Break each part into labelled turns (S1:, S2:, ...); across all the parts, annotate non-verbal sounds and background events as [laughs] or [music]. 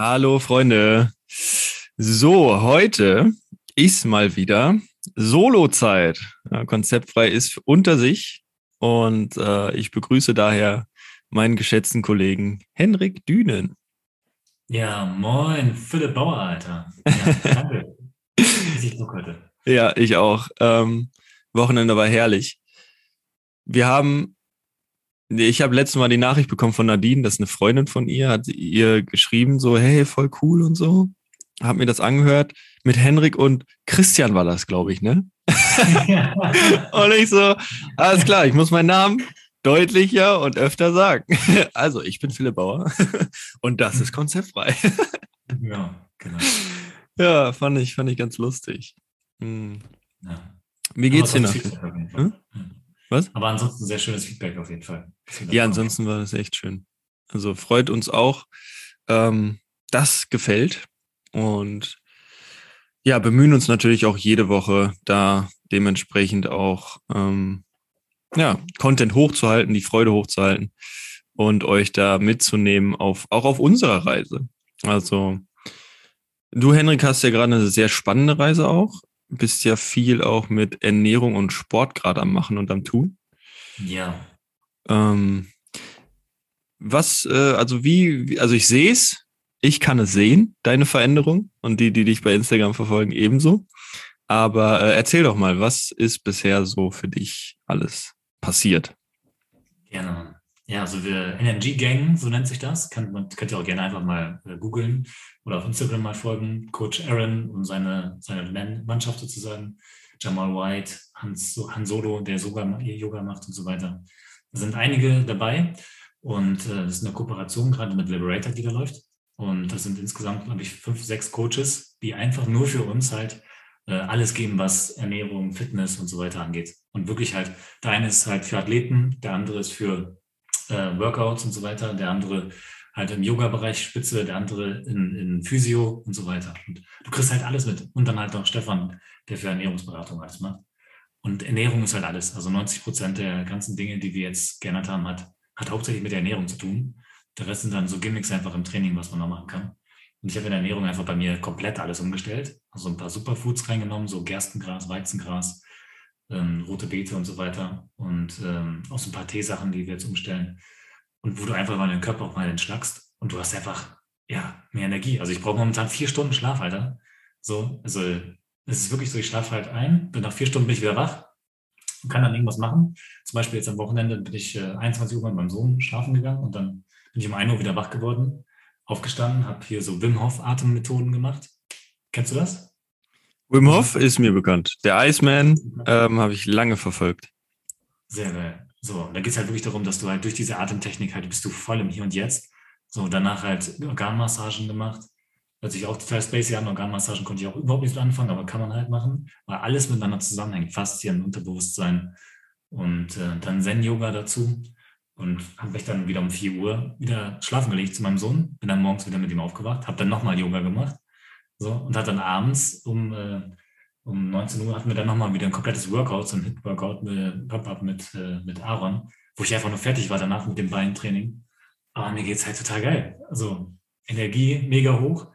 S1: Hallo Freunde. So, heute ist mal wieder Solo-Zeit. Ja, konzeptfrei ist unter sich und äh, ich begrüße daher meinen geschätzten Kollegen Henrik Dünen.
S2: Ja, moin, Philipp Bauer, Alter. Ja, [laughs] danke.
S1: ich heute. Ja, ich auch. Ähm, Wochenende war herrlich. Wir haben ich habe letztes Mal die Nachricht bekommen von Nadine, dass eine Freundin von ihr hat ihr geschrieben, so, hey, voll cool und so. Hab mir das angehört. Mit Henrik und Christian war das, glaube ich, ne? Ja. [laughs] und ich so, alles klar, ich muss meinen Namen deutlicher und öfter sagen. [laughs] Also, ich bin Philipp Bauer [laughs] und das ist konzeptfrei.
S2: ja, genau.
S1: Ja, fand ich, fand ich ganz lustig. Hm. Ja. Wie geht's dir noch? Hm?
S2: Was? Aber ansonsten sehr schönes Feedback auf jeden Fall.
S1: Ja, ansonsten war das echt schön. Also freut uns auch. Ähm, das gefällt. Und ja, bemühen uns natürlich auch jede Woche, da dementsprechend auch ähm, ja, Content hochzuhalten, die Freude hochzuhalten und euch da mitzunehmen, auf, auch auf unserer Reise. Also, du, Henrik, hast ja gerade eine sehr spannende Reise auch bist ja viel auch mit Ernährung und Sport gerade am Machen und am Tun.
S2: Ja.
S1: Ähm, was, äh, also wie, also ich sehe es, ich kann es sehen, deine Veränderung und die, die dich bei Instagram verfolgen, ebenso. Aber äh, erzähl doch mal, was ist bisher so für dich alles passiert?
S2: Gerne. Ja, also wir Energy Gang, so nennt sich das. Könnt, man, könnt ihr auch gerne einfach mal äh, googeln oder auf Instagram mal folgen. Coach Aaron und seine, seine Mannschaft sozusagen. Jamal White, Hans, Han Solo, der sogar Yoga macht und so weiter. Da sind einige dabei und äh, das ist eine Kooperation gerade mit Liberator, die da läuft. Und das sind insgesamt, glaube ich, fünf, sechs Coaches, die einfach nur für uns halt äh, alles geben, was Ernährung, Fitness und so weiter angeht. Und wirklich halt, der eine ist halt für Athleten, der andere ist für äh, Workouts und so weiter, der andere halt im Yoga-Bereich Spitze, der andere in, in Physio und so weiter. Und du kriegst halt alles mit. Und dann halt noch Stefan, der für Ernährungsberatung alles macht. Und Ernährung ist halt alles. Also 90 Prozent der ganzen Dinge, die wir jetzt geändert haben, hat, hat hauptsächlich mit der Ernährung zu tun. Der Rest sind dann so Gimmicks einfach im Training, was man noch machen kann. Und ich habe in der Ernährung einfach bei mir komplett alles umgestellt. Also ein paar Superfoods reingenommen, so Gerstengras, Weizengras, ähm, rote Beete und so weiter und ähm, auch so ein paar Teesachen, die wir jetzt umstellen und wo du einfach mal den Körper auch mal entschlackst und du hast einfach ja mehr Energie. Also ich brauche momentan vier Stunden Schlaf, Alter. So, also es ist wirklich so, ich schlafe halt ein, bin nach vier Stunden bin ich wieder wach und kann dann irgendwas machen. Zum Beispiel jetzt am Wochenende bin ich äh, 21 Uhr mit meinem Sohn schlafen gegangen und dann bin ich um 1 Uhr wieder wach geworden, aufgestanden, habe hier so Wim Hof Atemmethoden gemacht. Kennst du das?
S1: Wim Hof ist mir bekannt. Der Iceman ähm, habe ich lange verfolgt.
S2: Sehr geil. So, und da geht es halt wirklich darum, dass du halt durch diese Atemtechnik halt bist du voll im Hier und Jetzt. So, danach halt Organmassagen gemacht. Hört sich auch total spacey an. Organmassagen konnte ich auch überhaupt nicht anfangen, aber kann man halt machen, weil alles miteinander zusammenhängt. Faszien, Unterbewusstsein und äh, dann Zen-Yoga dazu. Und habe mich dann wieder um 4 Uhr wieder schlafen gelegt zu meinem Sohn. Bin dann morgens wieder mit ihm aufgewacht, habe dann nochmal Yoga gemacht so, und hat dann abends um, äh, um 19 Uhr hatten wir dann nochmal wieder ein komplettes Workout, so ein Hit-Workout mit Pop-Up mit, äh, mit Aaron, wo ich einfach nur fertig war danach mit dem Beintraining. Aber mir geht es halt total geil. Also Energie mega hoch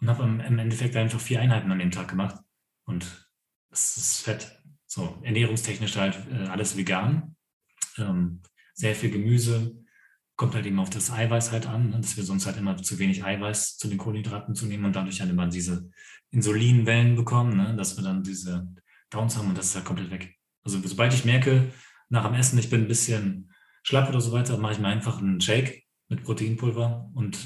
S2: und habe im, im Endeffekt einfach vier Einheiten an dem Tag gemacht. Und es ist fett. So, ernährungstechnisch halt äh, alles vegan. Ähm, sehr viel Gemüse, kommt halt eben auf das Eiweiß halt an, ne, dass wir sonst halt immer zu wenig Eiweiß zu den Kohlenhydraten zu nehmen und dadurch halt immer diese Insulinwellen bekommen, ne? dass wir dann diese Downs haben und das ist halt komplett weg. Also sobald ich merke, nach dem Essen, ich bin ein bisschen schlapp oder so weiter, mache ich mir einfach einen Shake mit Proteinpulver und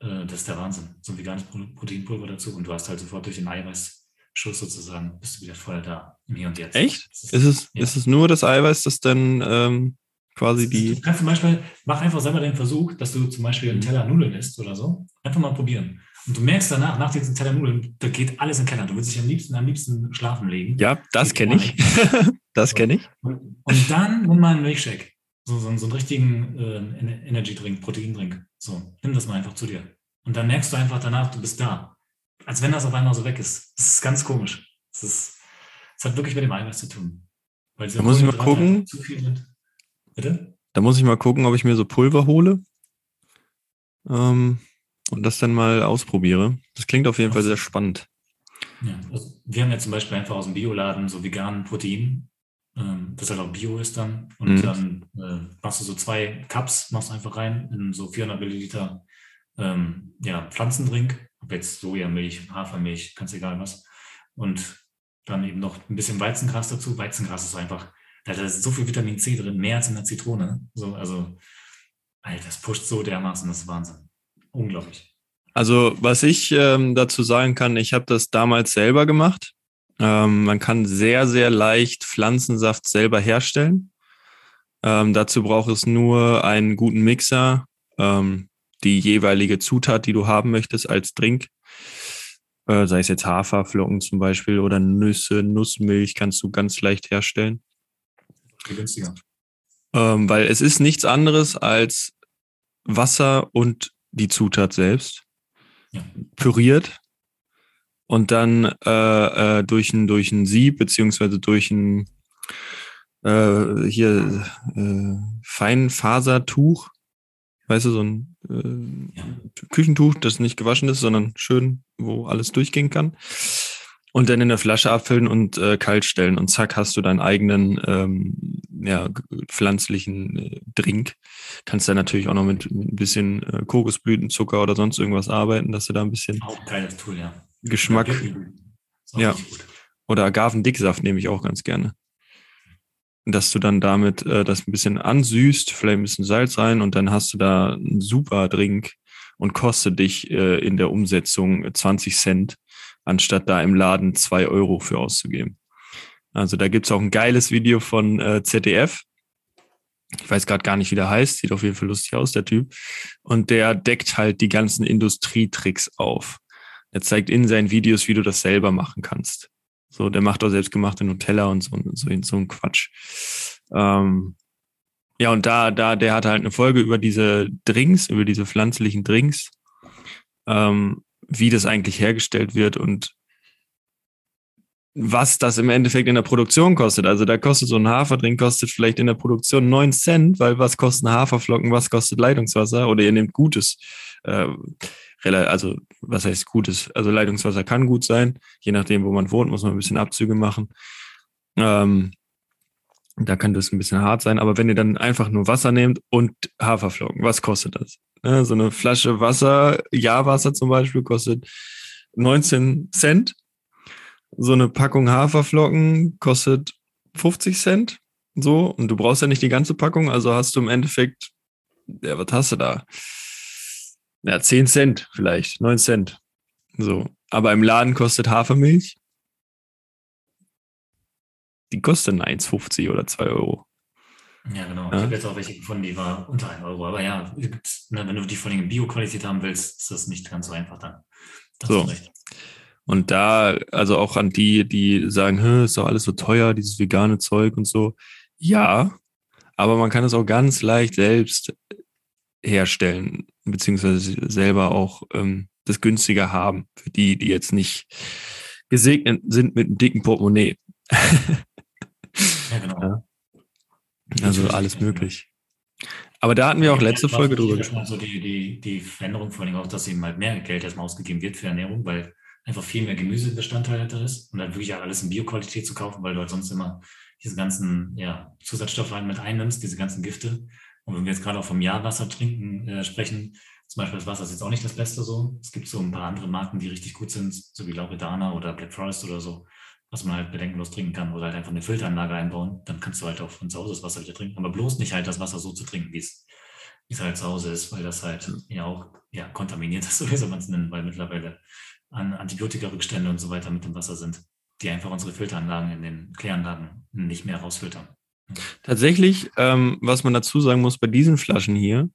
S2: äh, das ist der Wahnsinn. So ein veganes Proteinpulver dazu und du hast halt sofort durch den Eiweißschuss sozusagen, bist du wieder voll da im Hier und Jetzt.
S1: Echt? Ist, ist, es, ja. ist es nur das Eiweiß, das dann ähm, quasi die.
S2: Du kannst zum Beispiel, mach einfach selber den Versuch, dass du zum Beispiel einen Teller Nudeln isst oder so. Einfach mal probieren. Und du merkst danach, nach diesem Teller Nudeln, da geht alles in den Keller. Du willst dich am liebsten, am liebsten schlafen legen.
S1: Ja, das kenne ich. [laughs] das kenne ich.
S2: Und, und dann nimm mal einen Milchshake. So, so, so einen richtigen äh, Energy-Drink, Protein-Drink. So, nimm das mal einfach zu dir. Und dann merkst du einfach danach, du bist da. Als wenn das auf einmal so weg ist. Das ist ganz komisch. Das, ist, das hat wirklich mit dem Eiweiß zu tun.
S1: Weil da muss ich mal gucken. Zu viel sind. Bitte? Da muss ich mal gucken, ob ich mir so Pulver hole. Ähm, und das dann mal ausprobiere. Das klingt auf jeden Fall sehr spannend.
S2: Ja, also wir haben ja zum Beispiel einfach aus dem Bioladen so veganen Protein, ähm, das halt auch Bio ist dann. Und mhm. dann äh, machst du so zwei Cups, machst einfach rein in so 400 Milliliter ähm, ja, Pflanzendrink. Ob jetzt Sojamilch, Hafermilch, ganz egal was. Und dann eben noch ein bisschen Weizengras dazu. Weizengras ist einfach, da ist so viel Vitamin C drin, mehr als in der Zitrone. So, also, Alter, das pusht so dermaßen, das ist Wahnsinn. Unglaublich.
S1: Also, was ich ähm, dazu sagen kann, ich habe das damals selber gemacht. Ähm, man kann sehr, sehr leicht Pflanzensaft selber herstellen. Ähm, dazu braucht es nur einen guten Mixer, ähm, die jeweilige Zutat, die du haben möchtest als Drink. Äh, sei es jetzt Haferflocken zum Beispiel oder Nüsse, Nussmilch kannst du ganz leicht herstellen.
S2: Günstiger.
S1: Ähm, weil es ist nichts anderes als Wasser und die Zutat selbst ja. püriert und dann äh, äh, durch ein durch ein Sieb beziehungsweise durch ein äh, hier äh, Feinfasertuch, weißt du, so ein äh, ja. Küchentuch, das nicht gewaschen ist, sondern schön, wo alles durchgehen kann. Und dann in der Flasche abfüllen und äh, kalt stellen. Und zack, hast du deinen eigenen ähm, ja, pflanzlichen äh, Drink. Kannst dann natürlich auch noch mit, mit ein bisschen äh, Kokosblütenzucker oder sonst irgendwas arbeiten, dass du da ein bisschen
S2: auch geiles Tool, ja.
S1: Geschmack. Ja. Oder Agavendicksaft nehme ich auch ganz gerne. Dass du dann damit äh, das ein bisschen ansüßt, vielleicht ein bisschen Salz rein und dann hast du da einen super Drink und kostet dich äh, in der Umsetzung 20 Cent, anstatt da im Laden zwei Euro für auszugeben. Also da gibt's auch ein geiles Video von äh, ZDF. Ich weiß gerade gar nicht, wie der heißt, sieht auf jeden Fall lustig aus, der Typ. Und der deckt halt die ganzen Industrietricks auf. Er zeigt in seinen Videos, wie du das selber machen kannst. So, der macht auch selbstgemachte Nutella und so, so, so ein Quatsch. Ähm, ja, und da, da, der hat halt eine Folge über diese Drinks, über diese pflanzlichen Drinks, ähm, wie das eigentlich hergestellt wird und was das im Endeffekt in der Produktion kostet. Also da kostet so ein Haferdrink, kostet vielleicht in der Produktion neun Cent, weil was kosten Haferflocken, was kostet Leitungswasser oder ihr nehmt gutes. Äh, also was heißt gutes? Also Leitungswasser kann gut sein. Je nachdem, wo man wohnt, muss man ein bisschen Abzüge machen. Ähm, da kann das ein bisschen hart sein. Aber wenn ihr dann einfach nur Wasser nehmt und Haferflocken, was kostet das? Ja, so eine Flasche Wasser, Ja-Wasser zum Beispiel, kostet 19 Cent. So eine Packung Haferflocken kostet 50 Cent. So, und du brauchst ja nicht die ganze Packung, also hast du im Endeffekt, ja, was hast du da? Ja, 10 Cent vielleicht, 9 Cent. So. Aber im Laden kostet Hafermilch. Die kostet 1,50 oder 2 Euro.
S2: Ja, genau. Ja? Ich habe jetzt auch welche gefunden, die war unter 1 Euro. Aber ja, ne, wenn du die von den Bio-Qualität haben willst, ist das nicht ganz so einfach dann.
S1: Das so. Und da, also auch an die, die sagen, ist doch alles so teuer, dieses vegane Zeug und so. Ja, aber man kann es auch ganz leicht selbst herstellen, beziehungsweise selber auch ähm, das günstiger haben, für die, die jetzt nicht gesegnet sind mit einem dicken Portemonnaie. [laughs] ja, genau. Ja. Also alles möglich. Aber da hatten wir auch letzte ja, Folge drüber
S2: gesprochen. So die, die, die Veränderung vor allem auch, dass eben halt mehr Geld erstmal ausgegeben wird für Ernährung, weil einfach viel mehr Gemüsebestandteil da ist und dann wirklich auch alles in Bioqualität zu kaufen, weil du halt sonst immer diese ganzen ja, Zusatzstoffe halt mit einnimmst, diese ganzen Gifte. Und wenn wir jetzt gerade auch vom Jahrwasser trinken äh, sprechen, zum Beispiel das Wasser ist jetzt auch nicht das Beste so. Es gibt so ein paar andere Marken, die richtig gut sind, so wie Lauredana oder Black Forest oder so, was man halt bedenkenlos trinken kann oder halt einfach eine Filteranlage einbauen. Dann kannst du halt auch von zu Hause das Wasser wieder trinken. Aber bloß nicht halt das Wasser so zu trinken, wie es halt zu Hause ist, weil das halt ja auch ja, kontaminiert ist, [laughs] so wie soll man es nennen, weil mittlerweile an Antibiotika-Rückstände und so weiter mit dem Wasser sind, die einfach unsere Filteranlagen in den Kläranlagen nicht mehr rausfiltern.
S1: Tatsächlich, ähm, was man dazu sagen muss bei diesen Flaschen hier,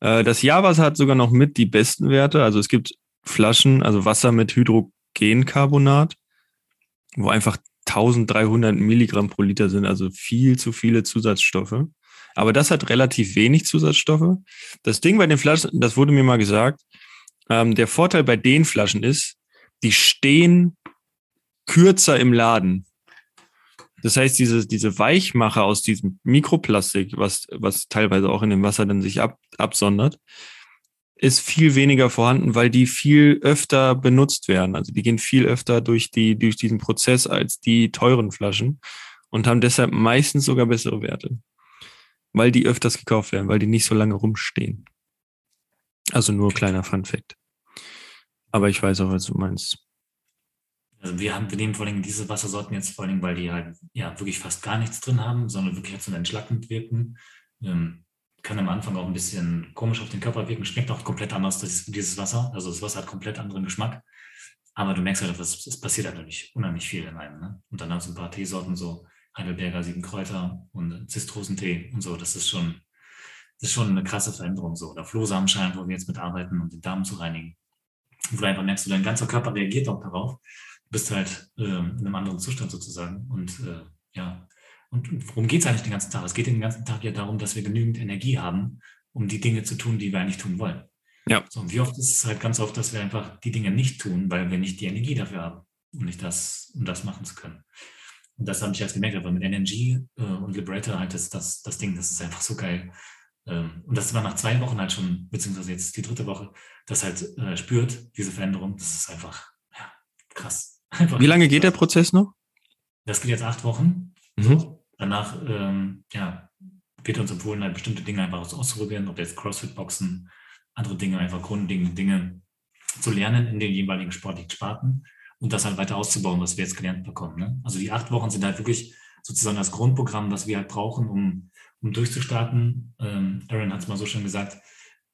S1: äh, das Jahrwasser hat sogar noch mit die besten Werte. Also es gibt Flaschen, also Wasser mit Hydrogencarbonat, wo einfach 1300 Milligramm pro Liter sind, also viel zu viele Zusatzstoffe. Aber das hat relativ wenig Zusatzstoffe. Das Ding bei den Flaschen, das wurde mir mal gesagt, ähm, der Vorteil bei den Flaschen ist, die stehen kürzer im Laden. Das heißt, diese, diese Weichmacher aus diesem Mikroplastik, was, was teilweise auch in dem Wasser dann sich ab, absondert, ist viel weniger vorhanden, weil die viel öfter benutzt werden. Also die gehen viel öfter durch, die, durch diesen Prozess als die teuren Flaschen und haben deshalb meistens sogar bessere Werte. Weil die öfters gekauft werden, weil die nicht so lange rumstehen. Also nur kleiner Fun Fact. Aber ich weiß auch, was du meinst.
S2: Also wir haben, wir nehmen vor allem diese Wassersorten jetzt vor allem, weil die halt ja wirklich fast gar nichts drin haben, sondern wirklich halt so entschlackend wirken. Ähm, kann am Anfang auch ein bisschen komisch auf den Körper wirken, schmeckt auch komplett anders, das, dieses Wasser. Also das Wasser hat komplett anderen Geschmack. Aber du merkst halt, es passiert nicht unheimlich viel in einem. Ne? Und dann hast du ein paar Teesorten, so Heidelberger Sieben Kräuter und Zistrusentee und so. Das ist schon, das ist schon eine krasse Veränderung so. Oder Flohsamenschein, wo wir jetzt mitarbeiten, um den Darm zu reinigen. Wo du einfach merkst, dein ganzer Körper reagiert auch darauf. Du bist halt äh, in einem anderen Zustand sozusagen. Und äh, ja, und worum geht es eigentlich den ganzen Tag? Es geht den ganzen Tag ja darum, dass wir genügend Energie haben, um die Dinge zu tun, die wir eigentlich tun wollen. Ja. So, und wie oft ist es halt ganz oft, dass wir einfach die Dinge nicht tun, weil wir nicht die Energie dafür haben, um nicht das, um das machen zu können. Und das habe ich jetzt gemerkt, aber mit Energy äh, und Liberator halt das, das, das Ding, das ist einfach so geil. Ähm, und das war nach zwei Wochen halt schon, beziehungsweise jetzt die dritte Woche, das halt äh, spürt, diese Veränderung. Das ist einfach ja, krass. [laughs] Einfach
S1: Wie lange geht der Prozess noch?
S2: Das geht jetzt acht Wochen. Mhm. Danach ähm, ja, wird uns empfohlen, halt bestimmte Dinge einfach auszuprobieren, ob jetzt Crossfit-Boxen, andere Dinge, einfach grundlegende Dinge zu lernen in den jeweiligen sportlichen Sparten und das halt weiter auszubauen, was wir jetzt gelernt bekommen. Ne? Also die acht Wochen sind halt wirklich sozusagen das Grundprogramm, was wir halt brauchen, um, um durchzustarten. Ähm, Aaron hat es mal so schön gesagt,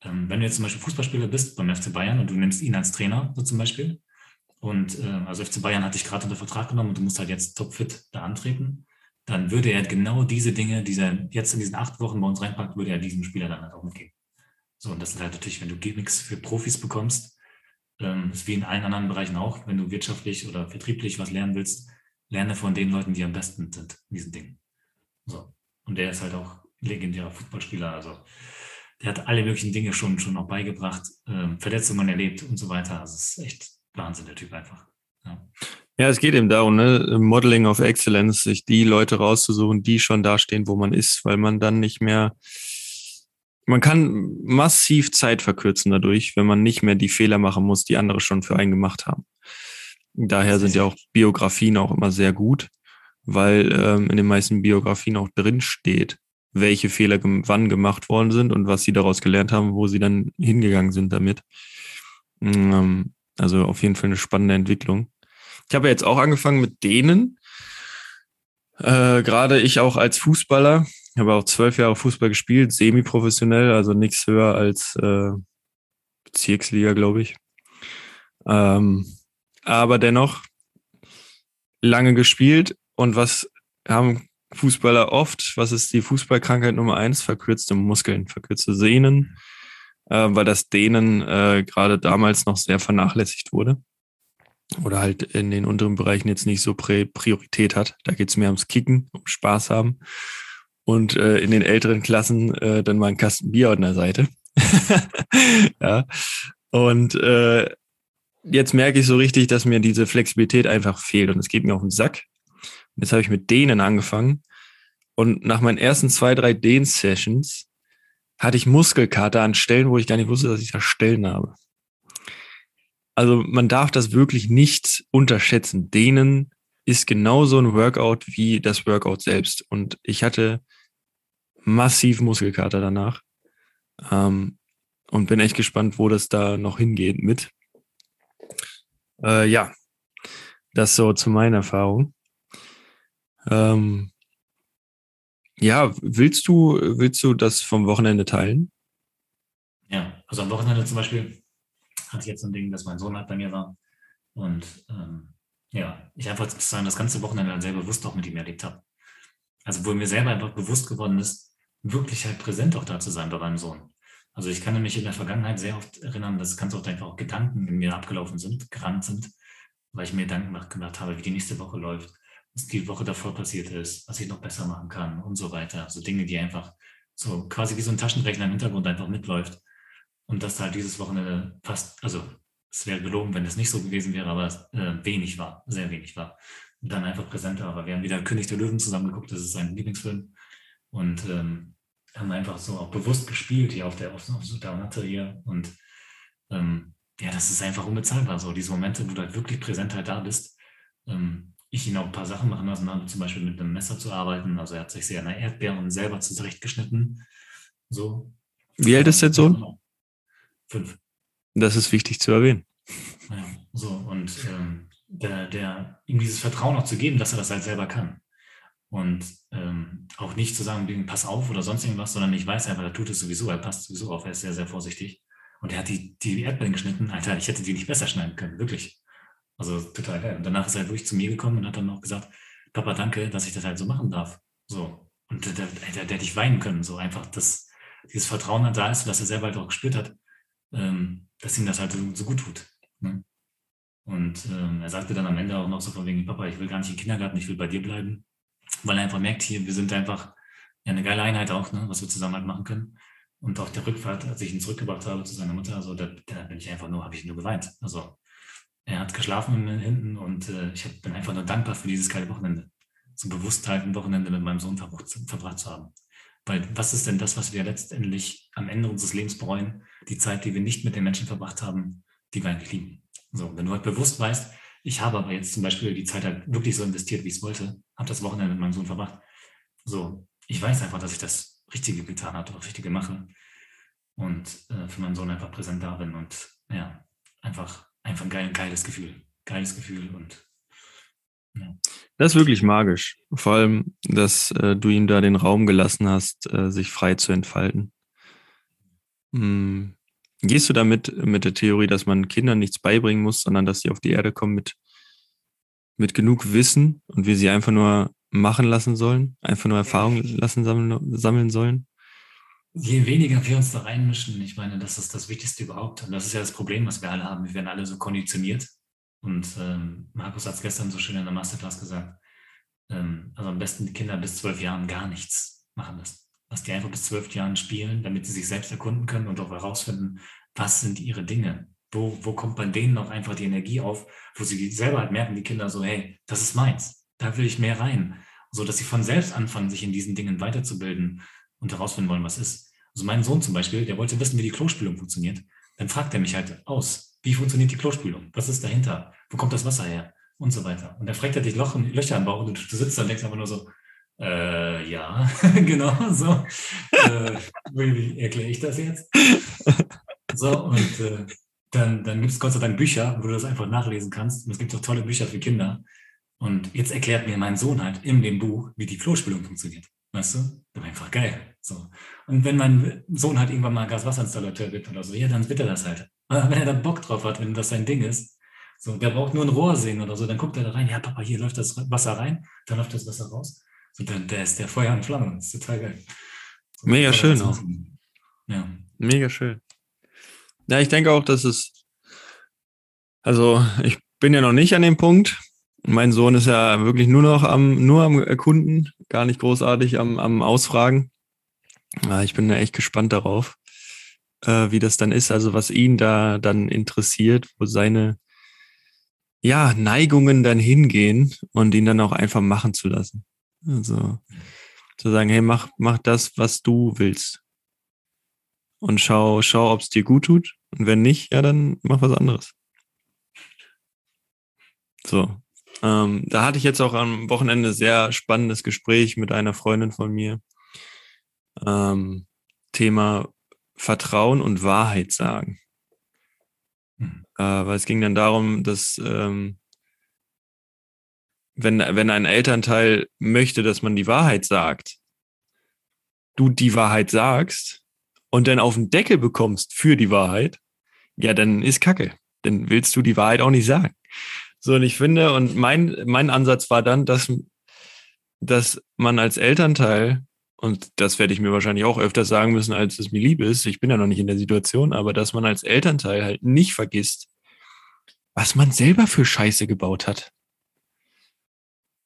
S2: ähm, wenn du jetzt zum Beispiel Fußballspieler bist beim FC Bayern und du nimmst ihn als Trainer, so zum Beispiel, und äh, also FC Bayern hat dich gerade unter Vertrag genommen und du musst halt jetzt topfit da antreten, dann würde er genau diese Dinge, die er jetzt in diesen acht Wochen bei uns reinpackt, würde er diesem Spieler dann halt auch mitgeben. So, und das ist halt natürlich, wenn du Gimmicks für Profis bekommst, ähm, ist wie in allen anderen Bereichen auch, wenn du wirtschaftlich oder vertrieblich was lernen willst, lerne von den Leuten, die am besten sind in diesen Dingen. So. Und der ist halt auch legendärer Fußballspieler, also der hat alle möglichen Dinge schon, schon auch beigebracht, ähm, Verletzungen erlebt und so weiter. Also es ist echt Wahnsinn, der Typ einfach. Ja.
S1: Ja, es geht eben darum, ne? Modeling of Excellence, sich die Leute rauszusuchen, die schon da stehen, wo man ist, weil man dann nicht mehr, man kann massiv Zeit verkürzen dadurch, wenn man nicht mehr die Fehler machen muss, die andere schon für einen gemacht haben. Daher sind ja auch Biografien auch immer sehr gut, weil ähm, in den meisten Biografien auch drin steht, welche Fehler wann gemacht worden sind und was sie daraus gelernt haben, wo sie dann hingegangen sind damit. Ähm, also auf jeden Fall eine spannende Entwicklung. Ich habe jetzt auch angefangen mit denen. Äh, Gerade ich auch als Fußballer. Ich habe auch zwölf Jahre Fußball gespielt, semi-professionell, also nichts höher als äh, Bezirksliga, glaube ich. Ähm, aber dennoch lange gespielt. Und was haben Fußballer oft? Was ist die Fußballkrankheit Nummer eins? Verkürzte Muskeln, verkürzte Sehnen, äh, weil das Dehnen äh, gerade damals noch sehr vernachlässigt wurde oder halt in den unteren Bereichen jetzt nicht so Priorität hat. Da geht es mehr ums Kicken, um Spaß haben und äh, in den älteren Klassen äh, dann mal ein Kasten Bier an der Seite. [laughs] ja. Und äh, jetzt merke ich so richtig, dass mir diese Flexibilität einfach fehlt und es geht mir auf den Sack. Und jetzt habe ich mit denen angefangen und nach meinen ersten zwei, drei Dehn-Sessions hatte ich Muskelkater an Stellen, wo ich gar nicht wusste, dass ich da Stellen habe. Also man darf das wirklich nicht unterschätzen. Dehnen ist genauso ein Workout wie das Workout selbst. Und ich hatte massiv Muskelkater danach. Ähm, und bin echt gespannt, wo das da noch hingeht mit. Äh, ja, das so zu meiner Erfahrung. Ähm, ja, willst du, willst du das vom Wochenende teilen?
S2: Ja, also am Wochenende zum Beispiel hatte ich jetzt so ein Ding, dass mein Sohn halt bei mir war. Und ähm, ja, ich einfach sozusagen das ganze Wochenende dann sehr bewusst auch mit ihm erlebt habe. Also wo mir selber einfach bewusst geworden ist, wirklich halt präsent auch da zu sein bei meinem Sohn. Also ich kann mich in der Vergangenheit sehr oft erinnern, dass ganz oft einfach auch Gedanken in mir abgelaufen sind, gerannt sind, weil ich mir Gedanken gemacht habe, wie die nächste Woche läuft was die Woche davor passiert ist, was ich noch besser machen kann und so weiter. So Dinge, die einfach so quasi wie so ein Taschenrechner im Hintergrund einfach mitläuft. Und dass halt dieses Wochenende fast, also es wäre gelogen, wenn es nicht so gewesen wäre, aber äh, wenig war, sehr wenig war. Und dann einfach präsenter. Aber wir haben wieder König der Löwen zusammengeguckt, das ist sein Lieblingsfilm. Und ähm, haben einfach so auch bewusst gespielt hier auf der, auf, auf der Matte hier. Und ähm, ja, das ist einfach unbezahlbar. So diese Momente, wo du halt wirklich präsent halt da bist. Ähm, ich ihn auch ein paar Sachen machen lassen habe, zum Beispiel mit einem Messer zu arbeiten. Also er hat sich sehr an der Erdbeeren selber zurechtgeschnitten. So.
S1: Wie alt ist der Sohn?
S2: Fünf.
S1: Das ist wichtig zu erwähnen.
S2: Ja, so, und ähm, der, der, ihm dieses Vertrauen auch zu geben, dass er das halt selber kann. Und ähm, auch nicht zu sagen, pass auf oder sonst irgendwas, sondern ich weiß einfach, er tut es sowieso, er passt sowieso auf, er ist sehr, sehr vorsichtig. Und er hat die, die Erdbeeren geschnitten. Alter, ich hätte die nicht besser schneiden können, wirklich. Also total geil. Und danach ist er wirklich zu mir gekommen und hat dann auch gesagt, Papa, danke, dass ich das halt so machen darf. So. Und der, der, der, der hätte ich weinen können. So einfach, dass dieses Vertrauen halt da ist, dass er selber halt auch gespürt hat, ähm, dass ihm das halt so, so gut tut. Ne? Und ähm, er sagte dann am Ende auch noch so von wegen, Papa, ich will gar nicht im Kindergarten, ich will bei dir bleiben. Weil er einfach merkt, hier, wir sind einfach ja, eine geile Einheit auch, ne, was wir zusammen halt machen können. Und auf der Rückfahrt, als ich ihn zurückgebracht habe zu seiner Mutter, also da, da bin ich einfach nur, habe ich nur geweint. Also er hat geschlafen hinten und äh, ich bin einfach nur dankbar für dieses geile Wochenende. So bewusst halt ein Wochenende mit meinem Sohn verbracht, verbracht zu haben. Weil was ist denn das, was wir letztendlich am Ende unseres Lebens bereuen? Die Zeit, die wir nicht mit den Menschen verbracht haben, die wir eigentlich lieben. So, wenn du halt bewusst weißt, ich habe aber jetzt zum Beispiel die Zeit halt wirklich so investiert, wie ich es wollte, habe das Wochenende mit meinem Sohn verbracht. So, ich weiß einfach, dass ich das Richtige getan hat, das Richtige mache und äh, für meinen Sohn einfach präsent da bin und ja, einfach, einfach ein geil, geiles Gefühl. Geiles Gefühl und.
S1: Das ist wirklich magisch. Vor allem, dass äh, du ihm da den Raum gelassen hast, äh, sich frei zu entfalten. Hm. Gehst du damit mit der Theorie, dass man Kindern nichts beibringen muss, sondern dass sie auf die Erde kommen mit, mit genug Wissen und wir sie einfach nur machen lassen sollen, einfach nur Erfahrungen lassen sammeln, sammeln sollen?
S2: Je weniger wir uns da reinmischen, ich meine, das ist das Wichtigste überhaupt. Und das ist ja das Problem, was wir alle haben. Wir werden alle so konditioniert. Und ähm, Markus hat es gestern so schön in der Masterclass gesagt. Ähm, also am besten die Kinder bis zwölf Jahren gar nichts machen lassen. Dass die einfach bis zwölf Jahren spielen, damit sie sich selbst erkunden können und auch herausfinden, was sind ihre Dinge. Wo, wo kommt bei denen auch einfach die Energie auf, wo sie selber halt merken, die Kinder so, hey, das ist meins da will ich mehr rein. So dass sie von selbst anfangen, sich in diesen Dingen weiterzubilden und herausfinden wollen, was ist. Also mein Sohn zum Beispiel, der wollte wissen, wie die Klospülung funktioniert. Dann fragt er mich halt aus, wie funktioniert die Klospülung? Was ist dahinter? Wo kommt das Wasser her? Und so weiter. Und dann fragt er dich Loch, Löcher im Bauch und du, sitzt da und denkst einfach nur so, äh, ja, [laughs] genau, so. äh, wie, erkläre ich das jetzt? So, und äh, dann, dann gibt es Gott sei Dank Bücher, wo du das einfach nachlesen kannst. Und es gibt auch tolle Bücher für Kinder. Und jetzt erklärt mir mein Sohn halt in dem Buch, wie die Klospülung funktioniert. Weißt du? Das war einfach geil. So. Und wenn mein Sohn halt irgendwann mal Gaswasserinstallateur wird oder so, ja, dann wird er das halt. Wenn er da Bock drauf hat, wenn das sein Ding ist, so, der braucht nur ein Rohr sehen oder so, dann guckt er da rein, ja, Papa, hier läuft das Wasser rein, dann läuft das Wasser raus. So, dann der ist der Feuer und Flamme. Das ist total geil.
S1: So, Mega schön auch. Ja. Mega schön. Ja, ich denke auch, dass es, also ich bin ja noch nicht an dem Punkt, mein Sohn ist ja wirklich nur noch am, nur am Erkunden, gar nicht großartig am, am Ausfragen. Ich bin da echt gespannt darauf, äh, wie das dann ist, also was ihn da dann interessiert, wo seine ja, Neigungen dann hingehen und ihn dann auch einfach machen zu lassen. Also zu sagen, hey, mach, mach das, was du willst. Und schau, schau, ob es dir gut tut. Und wenn nicht, ja, dann mach was anderes. So, ähm, da hatte ich jetzt auch am Wochenende sehr spannendes Gespräch mit einer Freundin von mir. Ähm, Thema Vertrauen und Wahrheit sagen. Mhm. Äh, weil es ging dann darum, dass ähm, wenn, wenn ein Elternteil möchte, dass man die Wahrheit sagt, du die Wahrheit sagst und dann auf den Deckel bekommst für die Wahrheit, ja, dann ist Kacke. Dann willst du die Wahrheit auch nicht sagen. So, und ich finde, und mein, mein Ansatz war dann, dass, dass man als Elternteil, und das werde ich mir wahrscheinlich auch öfter sagen müssen, als es mir lieb ist, ich bin ja noch nicht in der Situation, aber dass man als Elternteil halt nicht vergisst, was man selber für Scheiße gebaut hat.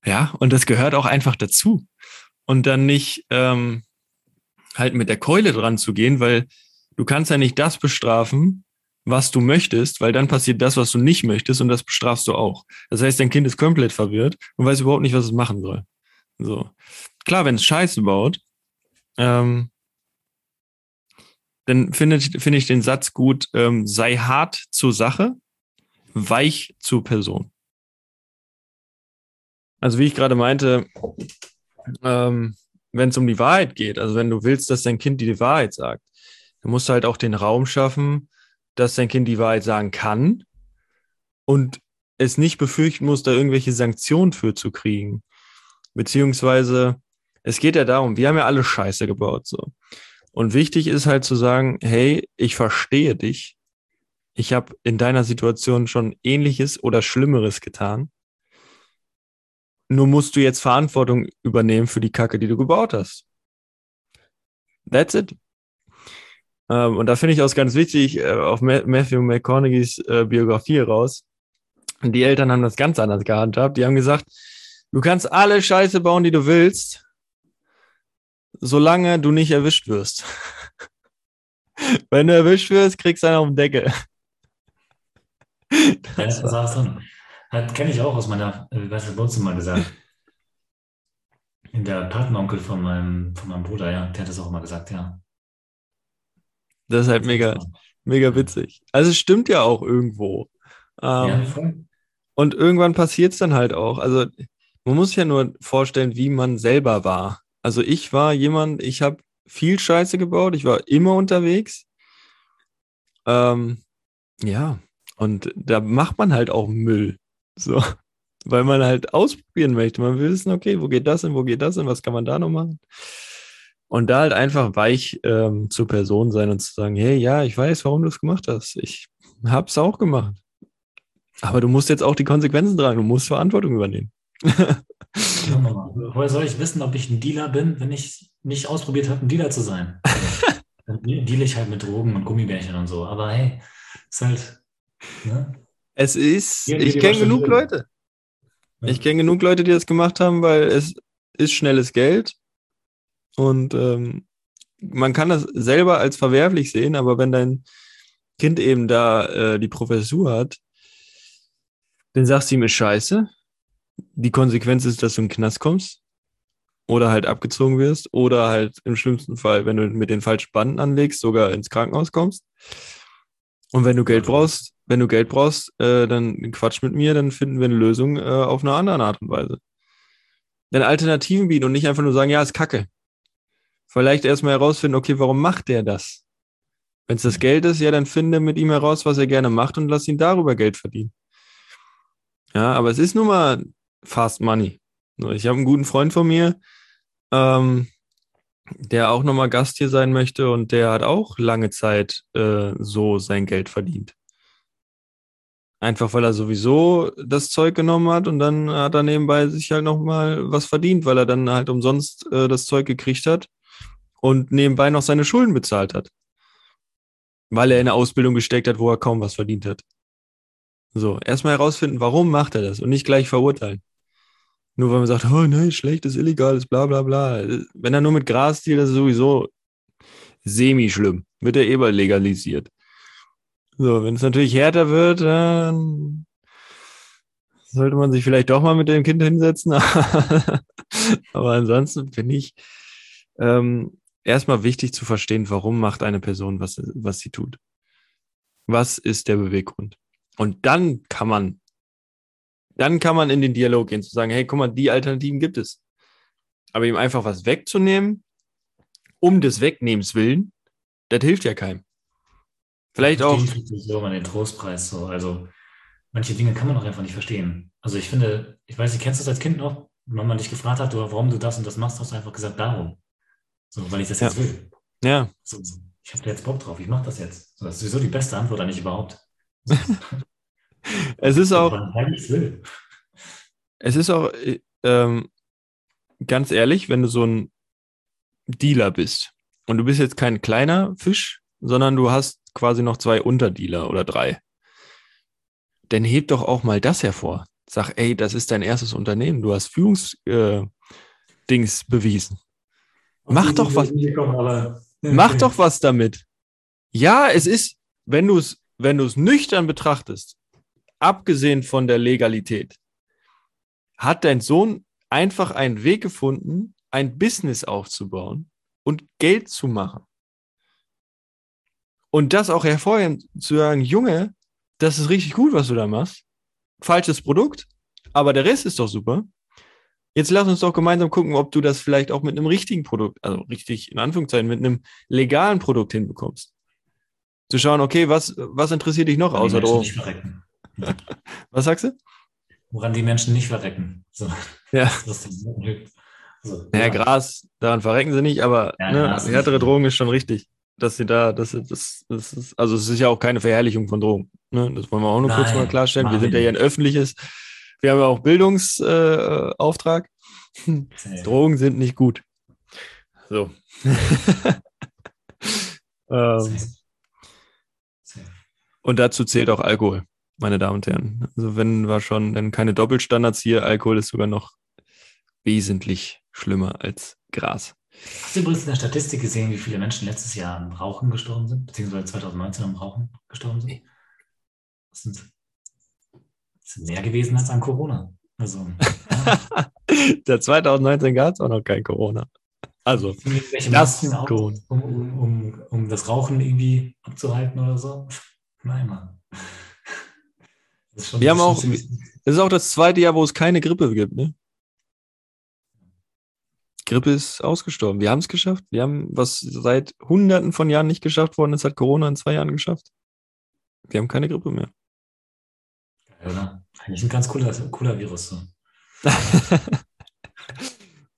S1: Ja, und das gehört auch einfach dazu. Und dann nicht ähm, halt mit der Keule dran zu gehen, weil du kannst ja nicht das bestrafen, was du möchtest, weil dann passiert das, was du nicht möchtest und das bestrafst du auch. Das heißt, dein Kind ist komplett verwirrt und weiß überhaupt nicht, was es machen soll. So. Klar, wenn es Scheiße baut, ähm, dann finde ich, finde ich den Satz gut, ähm, sei hart zur Sache, weich zur Person. Also wie ich gerade meinte, ähm, wenn es um die Wahrheit geht, also wenn du willst, dass dein Kind die Wahrheit sagt, dann musst du halt auch den Raum schaffen, dass dein Kind die Wahrheit sagen kann und es nicht befürchten muss, da irgendwelche Sanktionen für zu kriegen. Beziehungsweise, es geht ja darum, wir haben ja alle Scheiße gebaut, so. Und wichtig ist halt zu sagen, hey, ich verstehe dich. Ich habe in deiner Situation schon ähnliches oder Schlimmeres getan. Nur musst du jetzt Verantwortung übernehmen für die Kacke, die du gebaut hast. That's it. Ähm, und da finde ich auch ganz wichtig, äh, auf Matthew McConaughey's äh, Biografie raus. Die Eltern haben das ganz anders gehandhabt. Die haben gesagt, du kannst alle Scheiße bauen, die du willst, solange du nicht erwischt wirst. [laughs] Wenn du erwischt wirst, kriegst du einen auf den Deckel. [laughs]
S2: Das war so. Das kenne ich auch aus meiner, was hat Bonzo mal gesagt? In der Patenonkel von meinem, von meinem Bruder, ja, der hat das auch immer gesagt, ja.
S1: Das ist halt mega, mega witzig. Also es stimmt ja auch irgendwo. Ähm, ja, voll. Und irgendwann passiert es dann halt auch. Also man muss sich ja nur vorstellen, wie man selber war. Also ich war jemand, ich habe viel Scheiße gebaut, ich war immer unterwegs. Ähm, ja, und da macht man halt auch Müll. So, [laughs] weil man halt ausprobieren möchte. Man will wissen, okay, wo geht das hin, wo geht das hin, was kann man da noch machen? Und da halt einfach weich ähm, zur Person sein und zu sagen, hey, ja, ich weiß, warum du es gemacht hast. Ich hab's auch gemacht. Aber du musst jetzt auch die Konsequenzen tragen, du musst Verantwortung übernehmen. [laughs]
S2: Woher soll ich wissen, ob ich ein Dealer bin, wenn ich nicht ausprobiert habe, ein Dealer zu sein? Dann [laughs] deal ich halt mit Drogen und Gummibärchen und so. Aber hey, ist halt.
S1: Ne? Es ist, Hier, ich kenne genug Leute. Ja. Ich kenne genug Leute, die das gemacht haben, weil es ist schnelles Geld. Und ähm, man kann das selber als verwerflich sehen, aber wenn dein Kind eben da äh, die Professur hat, dann sagst du ihm, ist scheiße, die Konsequenz ist, dass du in den Knast kommst oder halt abgezogen wirst oder halt im schlimmsten Fall, wenn du mit den falschen Banden anlegst, sogar ins Krankenhaus kommst. Und wenn du Geld brauchst, wenn du Geld brauchst, äh, dann quatsch mit mir, dann finden wir eine Lösung äh, auf eine andere Art und Weise. Denn Alternativen bieten und nicht einfach nur sagen, ja, ist Kacke. Vielleicht erstmal herausfinden, okay, warum macht der das? Wenn es das Geld ist, ja, dann finde mit ihm heraus, was er gerne macht und lass ihn darüber Geld verdienen. Ja, aber es ist nun mal Fast Money. Ich habe einen guten Freund von mir, ähm, der auch nochmal Gast hier sein möchte und der hat auch lange Zeit äh, so sein Geld verdient. Einfach weil er sowieso das Zeug genommen hat und dann hat er nebenbei sich halt nochmal was verdient, weil er dann halt umsonst äh, das Zeug gekriegt hat und nebenbei noch seine Schulden bezahlt hat. Weil er in eine Ausbildung gesteckt hat, wo er kaum was verdient hat. So, erstmal herausfinden, warum macht er das und nicht gleich verurteilen. Nur weil man sagt, oh nein, schlecht ist illegal, ist bla bla bla. Wenn er nur mit Gras dealt, das ist sowieso semi-schlimm. Wird er eh bald legalisiert. So, wenn es natürlich härter wird, dann sollte man sich vielleicht doch mal mit dem Kind hinsetzen. [laughs] Aber ansonsten finde ich ähm, erstmal wichtig zu verstehen, warum macht eine Person, was, was sie tut. Was ist der Beweggrund? Und dann kann man dann kann man in den Dialog gehen, zu sagen, hey, guck mal, die Alternativen gibt es. Aber ihm einfach was wegzunehmen, um des Wegnehmens willen, das hilft ja keinem. Vielleicht auch.
S2: So mal den Trostpreis so. Also manche Dinge kann man auch einfach nicht verstehen. Also ich finde, ich weiß nicht, kennst du das als Kind noch? Wenn man dich gefragt hat, warum du das und das machst, hast du einfach gesagt, darum. So, weil ich das jetzt
S1: ja.
S2: will.
S1: Ja.
S2: So, ich habe da jetzt Bock drauf, ich mache das jetzt. So, das ist sowieso die beste Antwort eigentlich überhaupt. [laughs] [laughs]
S1: es ist auch. Es ist auch ähm, ganz ehrlich, wenn du so ein Dealer bist und du bist jetzt kein kleiner Fisch, sondern du hast quasi noch zwei Unterdealer oder drei, dann heb doch auch mal das hervor. Sag, ey, das ist dein erstes Unternehmen, du hast Führungsdings äh, bewiesen. Mach doch was. Mach doch was damit. Ja, es ist, wenn du es, wenn du es nüchtern betrachtest, abgesehen von der Legalität, hat dein Sohn einfach einen Weg gefunden, ein Business aufzubauen und Geld zu machen. Und das auch hervorheben, zu sagen, Junge, das ist richtig gut, was du da machst. Falsches Produkt, aber der Rest ist doch super. Jetzt lass uns doch gemeinsam gucken, ob du das vielleicht auch mit einem richtigen Produkt, also richtig in Anführungszeichen, mit einem legalen Produkt hinbekommst. Zu schauen, okay, was, was interessiert dich noch außer Drogen? [laughs] Was sagst du?
S2: Woran die Menschen nicht verrecken. So,
S1: Ja. [laughs]
S2: so,
S1: Ja, Gras, daran verrecken sie nicht, aber
S2: Ja,
S1: ne, härtere Drogen ist schon richtig. Dass sie da, das, das, das ist, also es ist ja auch keine Verherrlichung von Drogen. Ne? Das wollen wir auch nur kurz
S2: Nein,
S1: mal klarstellen. Wir sind ja hier ein öffentliches, wir haben ja auch Bildungsauftrag. Äh. Drogen sind nicht gut. So. [laughs] ähm, und dazu zählt auch Alkohol, meine Damen und Herren. Also wenn wir schon, dann keine Doppelstandards hier, Alkohol ist sogar noch wesentlich schlimmer als Gras.
S2: Hast du übrigens in der Statistik gesehen, wie viele Menschen letztes Jahr am Rauchen gestorben sind, beziehungsweise 2019 am Rauchen gestorben sind? Das sind, das sind mehr gewesen als an Corona. Also, [laughs] ja,
S1: Der 2019 gab es auch noch kein Corona. Also, Das Corona.
S2: um, um, um, um das Rauchen irgendwie abzuhalten oder so. Nein, Mann. Das schon-
S1: Wir haben
S2: das
S1: auch- es ist auch das zweite Jahr, wo es keine Grippe gibt, ne? Grippe ist ausgestorben. Wir haben es geschafft. Wir haben, was seit hunderten von Jahren nicht geschafft worden ist, hat Corona in zwei Jahren geschafft. Wir haben keine Grippe mehr.
S2: geil, oder? Eigentlich ein ganz cooler, cooler Virus. So. [laughs]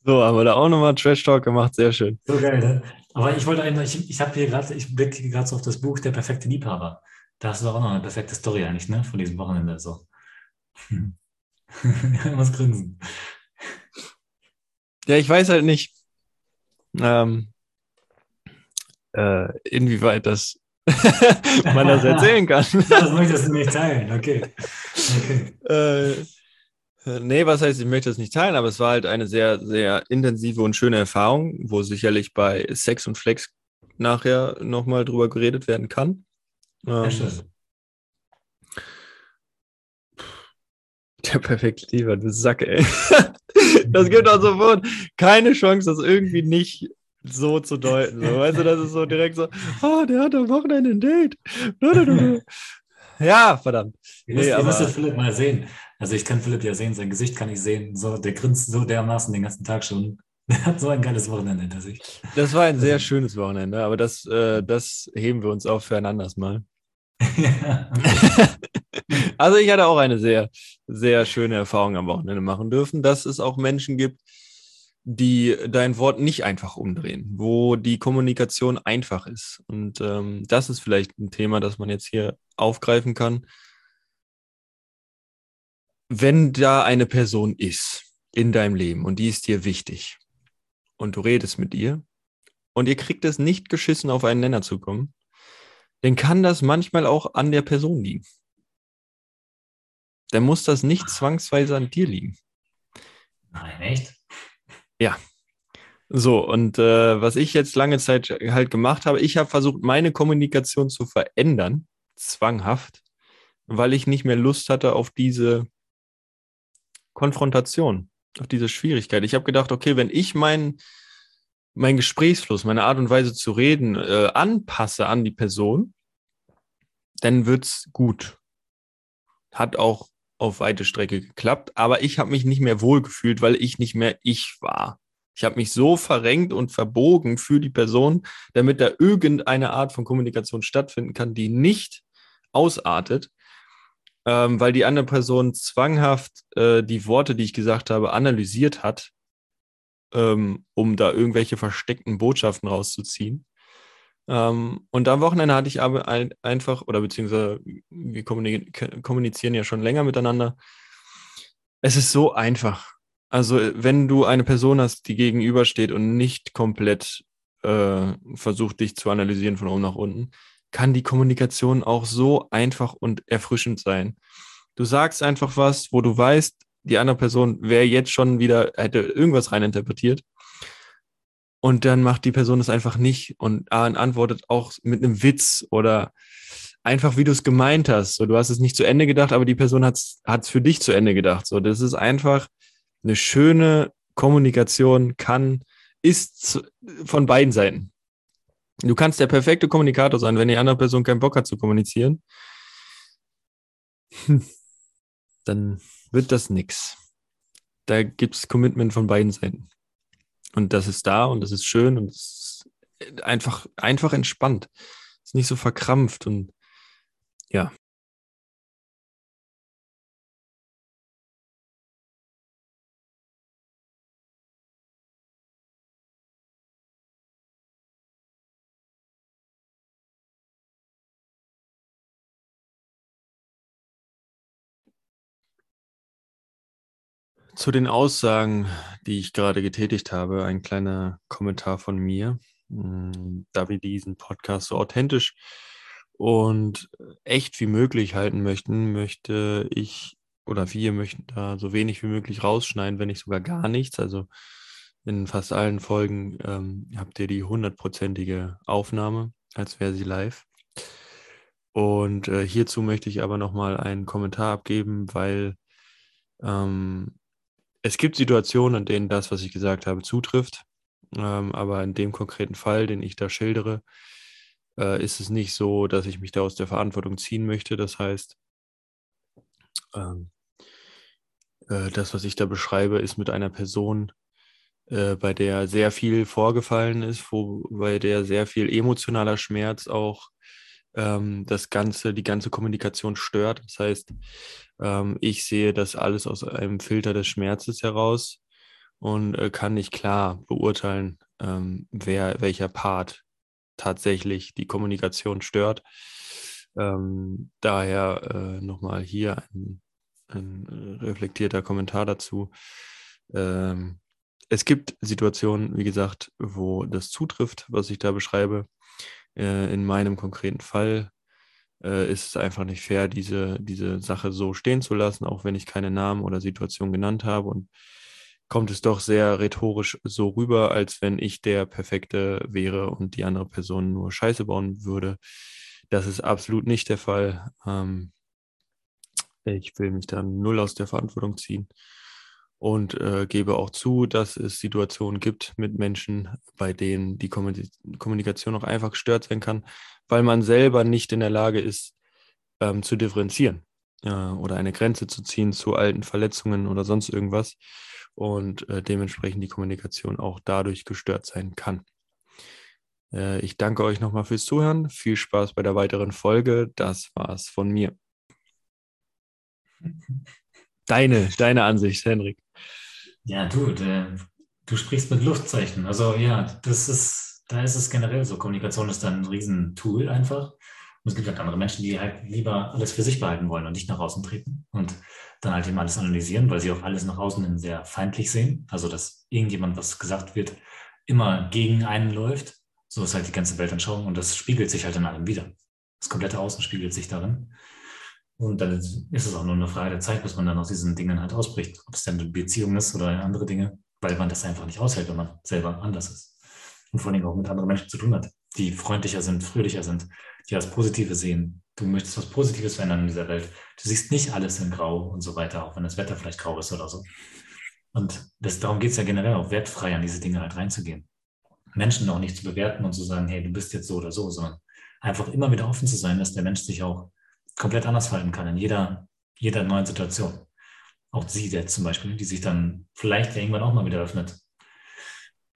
S1: So, haben wir da auch nochmal Trash Talk gemacht. Sehr schön.
S2: So geil, ne? Aber ich wollte eigentlich, ich, ich habe hier gerade, ich blicke gerade so auf das Buch Der perfekte Liebhaber. Da hast du doch auch noch eine perfekte Story eigentlich, ne? Von diesem Wochenende. So. [laughs] Hm. was grinsen.
S1: Ja, ich weiß halt nicht, ähm, äh, inwieweit das [laughs] man das erzählen kann. [laughs]
S2: Das möchtest du nicht teilen, okay. Okay.
S1: äh, nee, was heißt, ich möchte das nicht teilen, aber es war halt eine sehr, sehr intensive und schöne Erfahrung, wo sicherlich bei Sex und Flex nachher nochmal drüber geredet werden kann. Ähm, der perfekte Lieber, du Sack, ey. [laughs] Das gibt auch sofort keine Chance, das irgendwie nicht so zu deuten. So, weißt du, das ist so direkt so, oh, der hat am Wochenende ein Date. Ja, verdammt.
S2: Ihr müsst,
S1: nee,
S2: ihr
S1: aber-
S2: Philipp mal sehen. Also ich kann Philipp ja sehen, sein Gesicht kann ich sehen. So, der grinst so dermaßen den ganzen Tag schon. [laughs] Der hat so ein geiles Wochenende hinter sich.
S1: Das war ein sehr schönes Wochenende, aber das, äh, das heben wir uns auf für ein anderes Mal. [laughs] Also ich hatte auch eine sehr, sehr schöne Erfahrung am Wochenende machen dürfen, dass es auch Menschen gibt, die dein Wort nicht einfach umdrehen, wo die Kommunikation einfach ist. Und ähm, das ist vielleicht ein Thema, das man jetzt hier aufgreifen kann. Wenn da eine Person ist in deinem Leben und die ist dir wichtig und du redest mit ihr und ihr kriegt es nicht geschissen, auf einen Nenner zu kommen, dann kann das manchmal auch an der Person liegen. Dann muss das nicht zwangsweise an dir liegen.
S2: Nein, echt?
S1: So, und äh, was ich jetzt lange Zeit halt gemacht habe, ich habe versucht, meine Kommunikation zu verändern, zwanghaft, weil ich nicht mehr Lust hatte auf diese Konfrontation, auf diese Schwierigkeit. Ich habe gedacht, okay, wenn ich meinen mein Gesprächsfluss, meine Art und Weise zu reden äh, anpasse an die Person, dann wird's gut. Hat auch auf weite Strecke geklappt, aber ich habe mich nicht mehr wohlgefühlt, weil ich nicht mehr ich war. Ich habe mich so verrenkt und verbogen für die Person, damit da irgendeine Art von Kommunikation stattfinden kann, die nicht ausartet, ähm, weil die andere Person zwanghaft äh, die Worte, die ich gesagt habe, analysiert hat, ähm, um da irgendwelche versteckten Botschaften rauszuziehen. Ähm, und am Wochenende hatte ich aber ein, einfach, oder beziehungsweise wir kommunizieren ja schon länger miteinander. Es ist so einfach. Also, wenn du eine Person hast, die gegenübersteht und nicht komplett äh, versucht, dich zu analysieren von oben nach unten, kann die Kommunikation auch so einfach und erfrischend sein. Du sagst einfach was, wo du weißt, die andere Person wäre jetzt schon wieder, hätte irgendwas reininterpretiert. Und dann macht die Person es einfach nicht und antwortet auch mit einem Witz oder einfach, wie du es gemeint hast. So, du hast es nicht zu Ende gedacht, aber die Person hat es für dich zu Ende gedacht. So, das ist einfach eine schöne Kommunikation, kann, ist von beiden Seiten. Du kannst der perfekte Kommunikator sein, wenn die andere Person keinen Bock hat zu kommunizieren. [laughs] Dann wird das nix. Da gibt es Commitment von beiden Seiten. Und das ist da und das ist schön und es ist einfach, einfach entspannt. Ist nicht so verkrampft und ja. Zu den Aussagen, die ich gerade getätigt habe, ein kleiner Kommentar von mir. Mm, da wir diesen Podcast so authentisch und echt wie möglich halten möchten, möchte ich oder wir möchten da so wenig wie möglich rausschneiden, wenn nicht sogar gar nichts. Also in fast allen Folgen ähm, habt ihr die hundertprozentige Aufnahme, als wäre sie live. Und äh, hierzu möchte ich aber nochmal einen Kommentar abgeben, weil ähm, es gibt Situationen, in denen das, was ich gesagt habe, zutrifft. Ähm, aber in dem konkreten Fall, den ich da schildere, äh, ist es nicht so, dass ich mich da aus der Verantwortung ziehen möchte. Das heißt, ähm, äh, das, was ich da beschreibe, ist mit einer Person, äh, bei der sehr viel vorgefallen ist, wo, bei der sehr viel emotionaler Schmerz auch ähm, das Ganze, die ganze Kommunikation stört. Das heißt, ähm, ich sehe das alles aus einem Filter des Schmerzes heraus und äh, kann nicht klar beurteilen, ähm, wer welcher Part tatsächlich die Kommunikation stört. Ähm, daher äh, nochmal hier ein, ein, reflektierter Kommentar dazu. Ähm, es gibt Situationen, wie gesagt, wo das zutrifft, was ich da beschreibe. Äh, in meinem konkreten Fall äh, ist es einfach nicht fair, diese, diese Sache so stehen zu lassen, auch wenn ich keine Namen oder Situation genannt habe. Und kommt es doch sehr rhetorisch so rüber, als wenn ich der Perfekte wäre und die andere Person nur Scheiße bauen würde. Das ist absolut nicht der Fall. Ähm, ich will mich da null aus der Verantwortung ziehen und äh, gebe auch zu, dass es Situationen gibt mit Menschen, bei denen die Kommunikation auch einfach gestört sein kann, weil man selber nicht in der Lage ist, ähm, zu differenzieren äh, oder eine Grenze zu ziehen zu alten Verletzungen oder sonst irgendwas und äh, dementsprechend die Kommunikation auch dadurch gestört sein kann. Äh, ich danke euch nochmal fürs Zuhören. Viel Spaß bei der weiteren Folge. Das war's von mir. [laughs] Deine, deine Ansicht, Henrik.
S2: Ja, du, der, du sprichst mit Luftzeichen. Also ja, das ist, da ist es generell so. Kommunikation ist dann ein Riesentool einfach. Und es gibt halt andere Menschen, die halt lieber alles für sich behalten wollen und nicht nach außen treten und dann halt eben alles analysieren, weil sie auch alles nach außen hin sehr feindlich sehen. Also, dass irgendjemand, was gesagt wird, immer gegen einen läuft. So ist halt die ganze Weltanschauung und das spiegelt sich halt in allem wieder. Das komplette Außen spiegelt sich darin. Und dann ist es auch nur eine Frage der Zeit, bis man dann aus diesen Dingen halt ausbricht. Ob es dann eine Beziehung ist oder andere Dinge, weil man das einfach nicht aushält, wenn man selber anders ist. Und vor allem auch mit anderen Menschen zu tun hat, die freundlicher sind, fröhlicher sind, die das Positive sehen. Du möchtest was Positives verändern in dieser Welt. Du siehst nicht alles in Grau und so weiter, auch wenn das Wetter vielleicht grau ist oder so. Und das, darum geht es ja generell auch, wertfrei an diese Dinge halt reinzugehen. Menschen auch nicht zu bewerten und zu sagen, hey, du bist jetzt so oder so, sondern einfach immer wieder offen zu sein, dass der Mensch sich auch komplett anders verhalten kann in jeder, jeder neuen Situation. Auch sie jetzt zum Beispiel, die sich dann vielleicht irgendwann auch mal wieder öffnet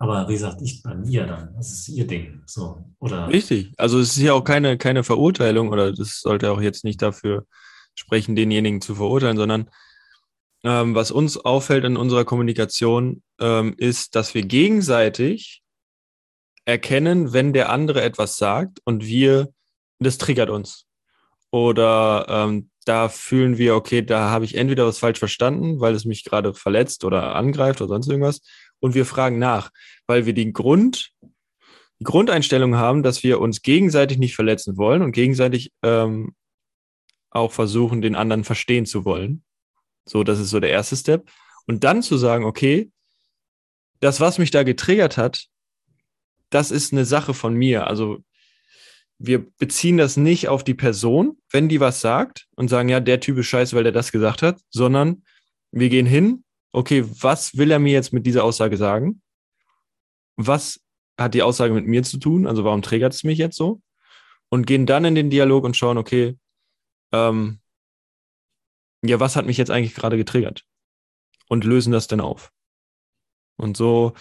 S2: aber wie gesagt, ich bei mir dann. Das ist ihr Ding. So, oder
S1: Richtig. Also es ist ja auch keine, keine Verurteilung oder das sollte auch jetzt nicht dafür sprechen, denjenigen zu verurteilen, sondern ähm, was uns auffällt in unserer Kommunikation, ähm, ist, dass wir gegenseitig erkennen, wenn der andere etwas sagt und wir, das triggert uns. Oder ähm, da fühlen wir, okay, da habe ich entweder was falsch verstanden, weil es mich gerade verletzt oder angreift oder sonst irgendwas und wir fragen nach, weil wir den Grund, die Grundeinstellung haben, dass wir uns gegenseitig nicht verletzen wollen und gegenseitig ähm, auch versuchen, den anderen verstehen zu wollen. So, das ist so der erste Step. Und dann zu sagen, okay, das, was mich da getriggert hat, das ist eine Sache von mir. Also wir beziehen das nicht auf die Person, wenn die was sagt und sagen, ja, der Typ ist scheiße, weil der das gesagt hat, sondern wir gehen hin okay, was will er mir jetzt mit dieser Aussage sagen? Was hat die Aussage mit mir zu tun? Also warum triggert es mich jetzt so? Und gehen dann in den Dialog und schauen, okay, ähm, ja, was hat mich jetzt eigentlich gerade getriggert? Und lösen das dann auf. Und so,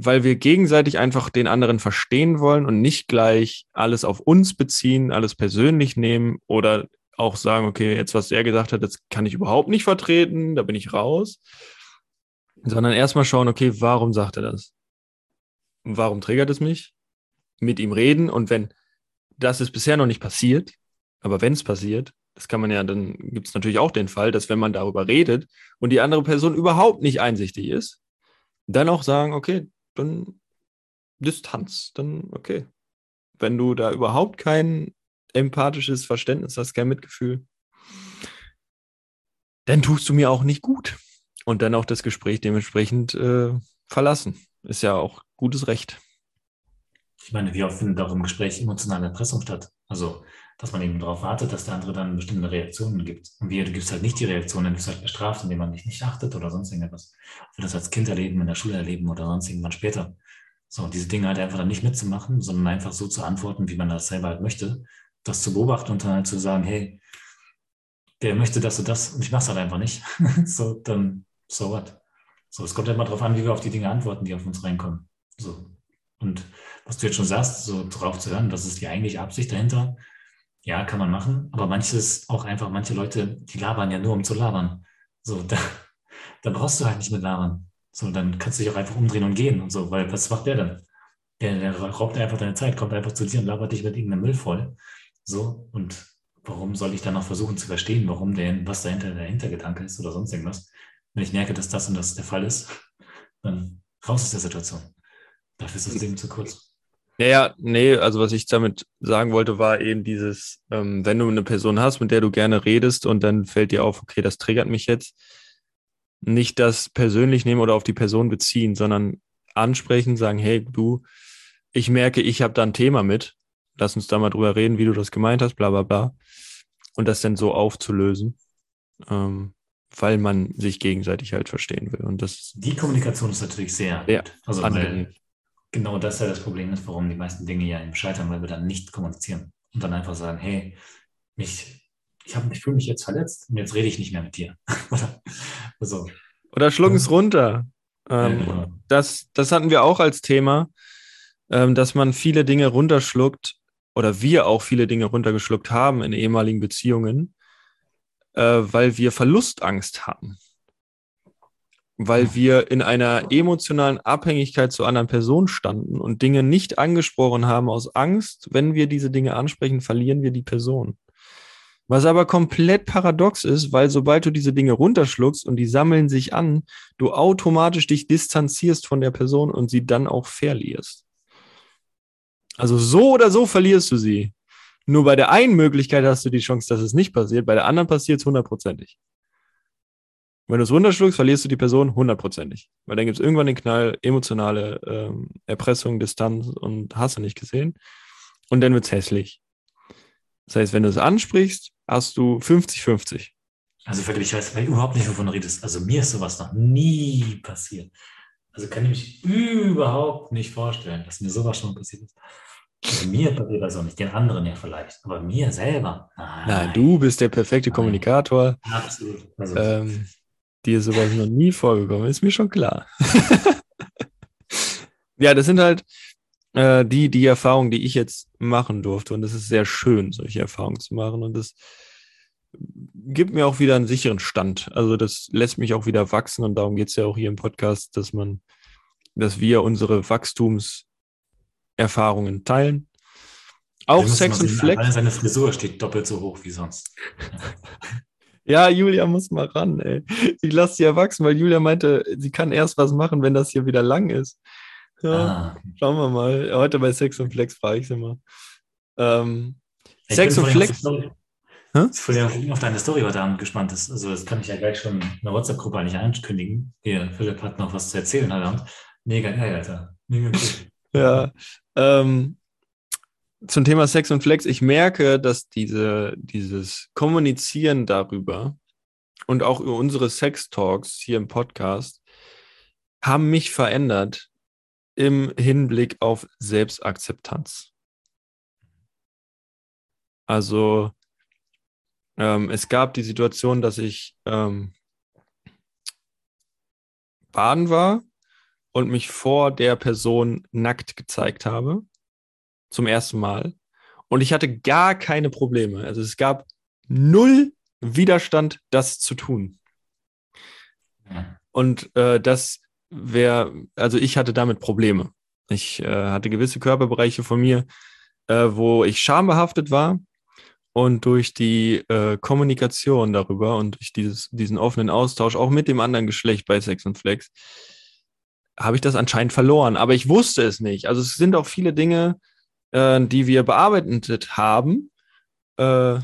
S1: weil wir gegenseitig einfach den anderen verstehen wollen und nicht gleich alles auf uns beziehen, alles persönlich nehmen oder auch sagen, okay, jetzt was er gesagt hat, das kann ich überhaupt nicht vertreten, da bin ich raus, sondern erstmal schauen, okay, warum sagt er das? Warum triggert es mich? Mit ihm reden und wenn das ist bisher noch nicht passiert, aber wenn es passiert, das kann man ja, dann gibt es natürlich auch den Fall, dass wenn man darüber redet und die andere Person überhaupt nicht einsichtig ist, dann auch sagen, okay, dann Distanz, dann okay. Wenn du da überhaupt kein empathisches Verständnis hast, kein Mitgefühl, dann tust du mir auch nicht gut. Und dann auch das Gespräch dementsprechend äh, verlassen. Ist ja auch gutes Recht.
S2: Ich meine, wie oft findet auch im Gespräch emotionale Erpressung statt? Also, dass man eben darauf wartet, dass der andere dann bestimmte Reaktionen gibt. Und wie, du gibst halt nicht die Reaktionen, dann wirst du halt bestraft, indem man dich nicht achtet oder sonst irgendwas. Ob wir das als Kind erleben, in der Schule erleben oder sonst irgendwann später. So, diese Dinge halt einfach dann nicht mitzumachen, sondern einfach so zu antworten, wie man das selber halt möchte. Das zu beobachten und dann halt zu sagen, hey, der möchte das und das und ich mach's halt einfach nicht. [laughs] so, dann, so what? So, es kommt halt immer darauf an, wie wir auf die Dinge antworten, die auf uns reinkommen. So. Und was du jetzt schon sagst, so drauf zu hören, das ist die eigentliche Absicht dahinter, ja, kann man machen, aber manches auch einfach, manche Leute, die labern ja nur, um zu labern. So, da, da brauchst du halt nicht mit labern. So, dann kannst du dich auch einfach umdrehen und gehen und so, weil was macht der dann? Der, der raubt einfach deine Zeit, kommt einfach zu dir und labert dich mit irgendeinem Müll voll. So, und warum soll ich dann noch versuchen zu verstehen, warum der, was dahinter der Hintergedanke ist oder sonst irgendwas? Wenn ich merke, dass das und das der Fall ist, dann raus aus der Situation. Dafür ist das Leben zu kurz.
S1: Naja, nee, also was ich damit sagen wollte, war eben dieses, ähm, wenn du eine Person hast, mit der du gerne redest und dann fällt dir auf, okay, das triggert mich jetzt, nicht das persönlich nehmen oder auf die Person beziehen, sondern ansprechen, sagen, hey, du, ich merke, ich habe da ein Thema mit, lass uns da mal drüber reden, wie du das gemeint hast, bla bla bla. Und das dann so aufzulösen, ähm, weil man sich gegenseitig halt verstehen will. Und das
S2: Die Kommunikation ist natürlich sehr
S1: ja,
S2: gut. Also, weil genau das ja das Problem ist, warum die meisten Dinge ja eben scheitern, weil wir dann nicht kommunizieren und dann einfach sagen, hey, mich, ich, ich fühle mich jetzt verletzt und jetzt rede ich nicht mehr mit dir. [laughs]
S1: Oder, so. Oder schlucken es runter. Ähm, ja, genau. das, das hatten wir auch als Thema, ähm, dass man viele Dinge runterschluckt oder wir auch viele Dinge runtergeschluckt haben in ehemaligen Beziehungen, äh, weil wir Verlustangst hatten weil wir in einer emotionalen Abhängigkeit zu anderen Personen standen und Dinge nicht angesprochen haben aus Angst, wenn wir diese Dinge ansprechen, verlieren wir die Person. Was aber komplett paradox ist, weil sobald du diese Dinge runterschluckst und die sammeln sich an, du automatisch dich distanzierst von der Person und sie dann auch verlierst. Also so oder so verlierst du sie. Nur bei der einen Möglichkeit hast du die Chance, dass es nicht passiert, bei der anderen passiert es hundertprozentig. Wenn du es runterschluckst, verlierst du die Person hundertprozentig. Weil dann gibt es irgendwann den Knall, emotionale ähm, Erpressung, Distanz und hast du nicht gesehen. Und dann wird es hässlich. Das heißt, wenn du es ansprichst, hast du 50-50.
S2: Also wirklich, ich weiß überhaupt nicht, wovon du redest. Also mir ist sowas noch nie passiert. Also kann ich mich überhaupt nicht vorstellen, dass mir sowas schon passiert ist. Also mir passiert das auch nicht, den anderen ja vielleicht, aber mir selber.
S1: Nein, Nein du bist der perfekte Nein. Kommunikator. Absolut. Also, ähm, Dir ist sowas noch nie vorgekommen, ist mir schon klar. [laughs] ja, das sind halt äh, die, die Erfahrungen, die ich jetzt machen durfte. Und es ist sehr schön, solche Erfahrungen zu machen. Und das gibt mir auch wieder einen sicheren Stand. Also das lässt mich auch wieder wachsen. Und darum geht es ja auch hier im Podcast, dass man, dass wir unsere Wachstumserfahrungen teilen.
S2: Auch Sex und Flex. Seine Frisur steht doppelt so hoch wie sonst. [laughs]
S1: Ja, Julia muss mal ran, ey. Ich lasse sie erwachsen, weil Julia meinte, sie kann erst was machen, wenn das hier wieder lang ist. Ja, ah. schauen wir mal. Heute bei Sex und Flex frage ich sie mal. Ähm, Sex und Flex.
S2: Ich bin auf deine Story heute Abend gespannt ist. Also, das kann ich ja gleich schon in der WhatsApp-Gruppe eigentlich ankündigen. Hier, Philipp hat noch was zu erzählen heute Abend. Mega geil, Alter. Mega
S1: gut. [laughs] ja. Ähm, zum Thema Sex und Flex, ich merke, dass diese, dieses Kommunizieren darüber und auch über unsere Sex-Talks hier im Podcast haben mich verändert im Hinblick auf Selbstakzeptanz. Also ähm, es gab die Situation, dass ich ähm, baden war und mich vor der Person nackt gezeigt habe. Zum ersten Mal. Und ich hatte gar keine Probleme. Also es gab null Widerstand, das zu tun. Und äh, das wäre, also ich hatte damit Probleme. Ich äh, hatte gewisse Körperbereiche von mir, äh, wo ich schambehaftet war. Und durch die äh, Kommunikation darüber und durch dieses, diesen offenen Austausch auch mit dem anderen Geschlecht bei Sex und Flex habe ich das anscheinend verloren. Aber ich wusste es nicht. Also es sind auch viele Dinge, äh, die wir bearbeitet haben, äh,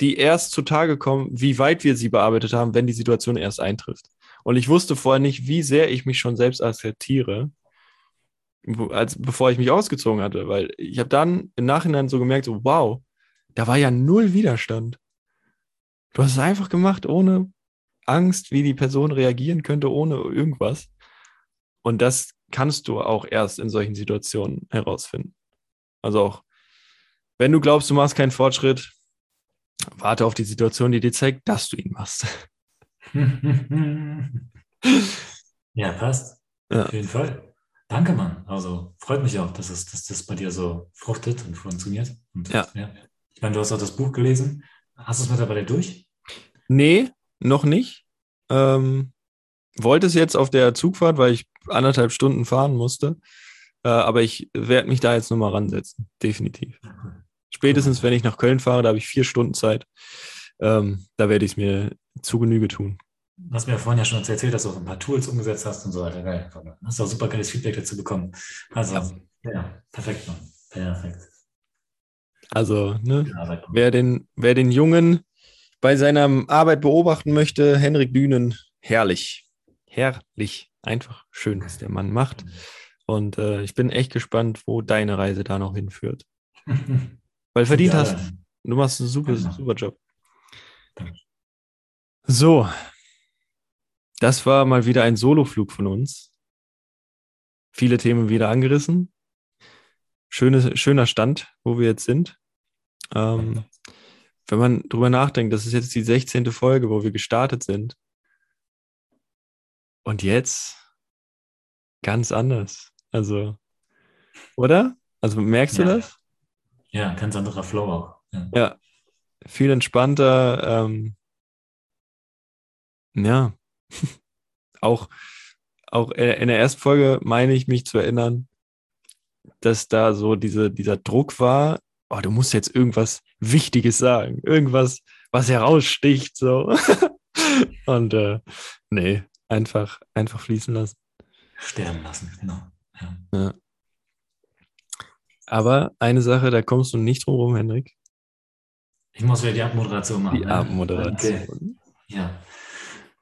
S1: die erst zutage kommen, wie weit wir sie bearbeitet haben, wenn die Situation erst eintrifft. Und ich wusste vorher nicht, wie sehr ich mich schon selbst akzeptiere, als bevor ich mich ausgezogen hatte, weil ich habe dann im Nachhinein so gemerkt, so wow, da war ja null Widerstand. Du hast es einfach gemacht, ohne Angst, wie die Person reagieren könnte, ohne irgendwas. Und das kannst du auch erst in solchen Situationen herausfinden. Also auch, wenn du glaubst, du machst keinen Fortschritt, warte auf die Situation, die dir zeigt, dass du ihn machst. [laughs]
S2: ja, passt. Ja. Auf jeden Fall. Danke, Mann. Also freut mich auch, dass, es, dass das bei dir so fruchtet und funktioniert. Und,
S1: ja. ja.
S2: Ich meine, du hast auch das Buch gelesen. Hast du es mittlerweile durch?
S1: Nee, noch nicht. Ähm, wollte es jetzt auf der Zugfahrt, weil ich anderthalb Stunden fahren musste. Äh, aber ich werde mich da jetzt nochmal ransetzen. Definitiv. Spätestens, wenn ich nach Köln fahre, da habe ich vier Stunden Zeit. Ähm, da werde ich es mir zu Genüge tun.
S2: Du hast mir vorhin ja schon erzählt, dass du auch ein paar Tools umgesetzt hast und so weiter. Geil. Hast du auch super geiles Feedback dazu bekommen. Also, ja, ja perfekt, Mann. Perfekt.
S1: Also, ne, wer, den, wer den Jungen bei seiner Arbeit beobachten möchte, Henrik Dünen, herrlich. Herrlich. Einfach schön, was der Mann macht. Und äh, ich bin echt gespannt, wo deine Reise da noch hinführt. [laughs] Weil verdient ja, hast. Du machst einen super, genau. super Job. So. Das war mal wieder ein Soloflug von uns. Viele Themen wieder angerissen. Schöne, schöner Stand, wo wir jetzt sind. Ähm, wenn man drüber nachdenkt, das ist jetzt die 16. Folge, wo wir gestartet sind. Und jetzt ganz anders. Also, oder? Also merkst ja. du das?
S2: Ja, ganz anderer Flow auch.
S1: Ja, ja viel entspannter. Ähm, ja, [laughs] auch, auch in der ersten Folge meine ich mich zu erinnern, dass da so diese, dieser Druck war, oh, du musst jetzt irgendwas Wichtiges sagen, irgendwas, was heraussticht, so. [laughs] Und äh, nee, einfach, einfach fließen lassen.
S2: Sterben lassen, genau.
S1: Ja. Aber eine Sache, da kommst du nicht drum rum, Hendrik.
S2: Ich muss wieder die Abmoderation machen.
S1: Die ne? Abmoderation.
S2: Okay. Ja.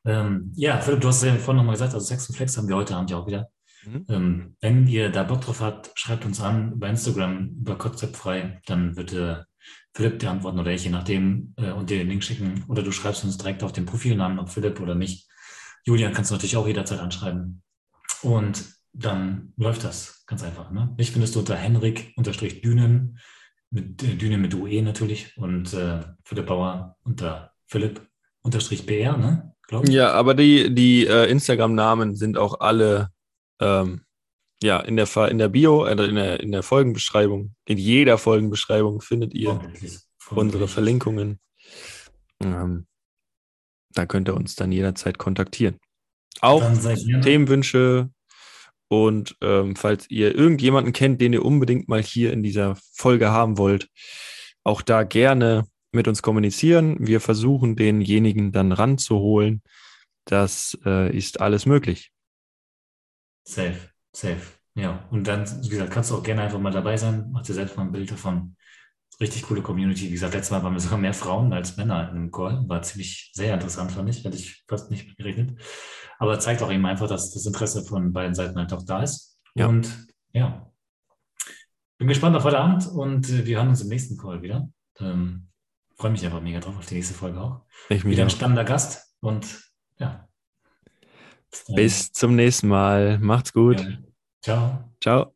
S2: Ähm, ja, Philipp, du hast es ja vorhin nochmal gesagt, also Sex und Flex haben wir heute Abend ja auch wieder. Mhm. Ähm, wenn ihr da Bock drauf habt, schreibt uns an über Instagram, über Konzeptfrei, dann wird äh, Philipp dir antworten oder ich, je nachdem, äh, und dir den Link schicken. Oder du schreibst uns direkt auf dem Profilnamen, ob Philipp oder mich. Julian kannst du natürlich auch jederzeit anschreiben. Und dann läuft das ganz einfach. Ne? Mich findest du unter Henrik-Dünen, mit äh, Dünen mit UE natürlich, und äh, Philipp Bauer unter Philipp-BR, ne?
S1: Ja, aber die, die äh, Instagram-Namen sind auch alle ähm, ja, in der, in der Bio, äh, in, der, in der Folgenbeschreibung, in jeder Folgenbeschreibung findet ihr unsere Verlinkungen. Ähm, da könnt ihr uns dann jederzeit kontaktieren. Auch Themenwünsche und ähm, falls ihr irgendjemanden kennt, den ihr unbedingt mal hier in dieser Folge haben wollt, auch da gerne mit uns kommunizieren. Wir versuchen denjenigen dann ranzuholen. Das äh, ist alles möglich.
S2: Safe, safe. Ja, und dann, wie gesagt, kannst du auch gerne einfach mal dabei sein. Mach dir selbst mal ein Bild davon richtig coole Community. Wie gesagt, letztes Mal waren wir sogar mehr Frauen als Männer in dem Call. War ziemlich sehr interessant, fand ich. Hätte ich fast nicht gerechnet. Aber zeigt auch eben einfach, dass das Interesse von beiden Seiten halt auch da ist. Ja. Und ja, bin gespannt auf heute Abend und äh, wir hören uns im nächsten Call wieder. Ähm, Freue mich einfach mega drauf auf die nächste Folge auch. Ich wieder ein spannender Gast und ja.
S1: Bis zum nächsten Mal. Macht's gut.
S2: Ja. Ciao.
S1: Ciao.